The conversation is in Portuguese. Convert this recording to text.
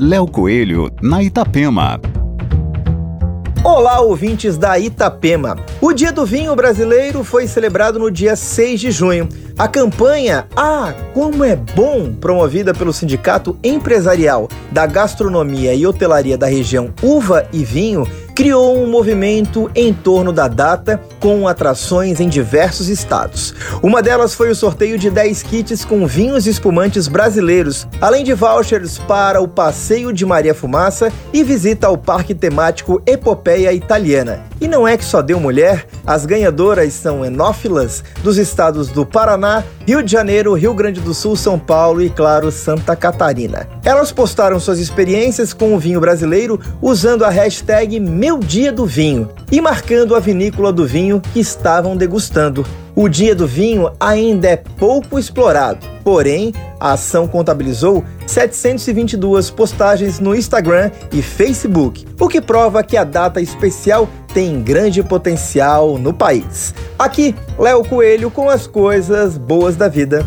Léo Coelho, na Itapema. Olá, ouvintes da Itapema. O Dia do Vinho Brasileiro foi celebrado no dia 6 de junho. A campanha Ah, como é bom, promovida pelo Sindicato Empresarial da Gastronomia e Hotelaria da região Uva e Vinho, criou um movimento em torno da data com atrações em diversos estados. Uma delas foi o sorteio de 10 kits com vinhos espumantes brasileiros, além de vouchers para o Passeio de Maria Fumaça e visita ao Parque Temático Epopeia Italiana. E não é que só deu mulher, as ganhadoras são enófilas dos estados do Paraná, Rio de Janeiro, Rio Grande do Sul, São Paulo e, claro, Santa Catarina. Elas postaram suas experiências com o vinho brasileiro usando a hashtag Meu Dia do Vinho e marcando a vinícola do vinho que estavam degustando. O Dia do Vinho ainda é pouco explorado, porém, a ação contabilizou 722 postagens no Instagram e Facebook, o que prova que a data especial tem grande potencial no país. Aqui, Léo Coelho com as coisas boas da vida.